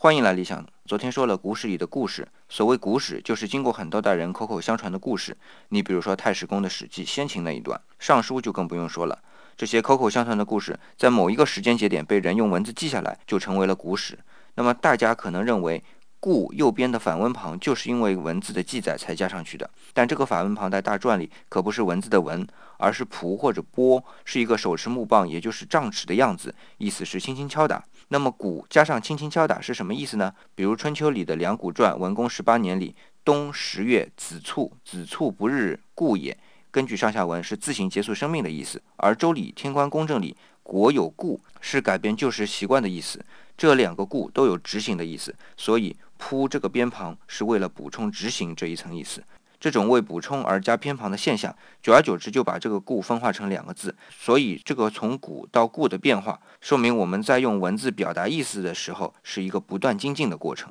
欢迎来理想。昨天说了古史里的故事，所谓古史，就是经过很多代人口口相传的故事。你比如说太史公的《史记》先秦那一段，《尚书》就更不用说了。这些口口相传的故事，在某一个时间节点被人用文字记下来，就成为了古史。那么大家可能认为。故右边的反文旁就是因为文字的记载才加上去的，但这个反文旁在大篆里可不是文字的文，而是仆或者拨，是一个手持木棒，也就是杖尺的样子，意思是轻轻敲打。那么鼓加上轻轻敲打是什么意思呢？比如春秋里的《梁谷传》文公十八年里，冬十月子卒，子卒不日故也。根据上下文是自行结束生命的意思。而周礼天官公正里国有故，是改变旧时习惯的意思。这两个故都有执行的意思，所以。铺这个边旁是为了补充执行这一层意思，这种为补充而加偏旁的现象，久而久之就把这个故分化成两个字。所以这个从古到故的变化，说明我们在用文字表达意思的时候，是一个不断精进的过程。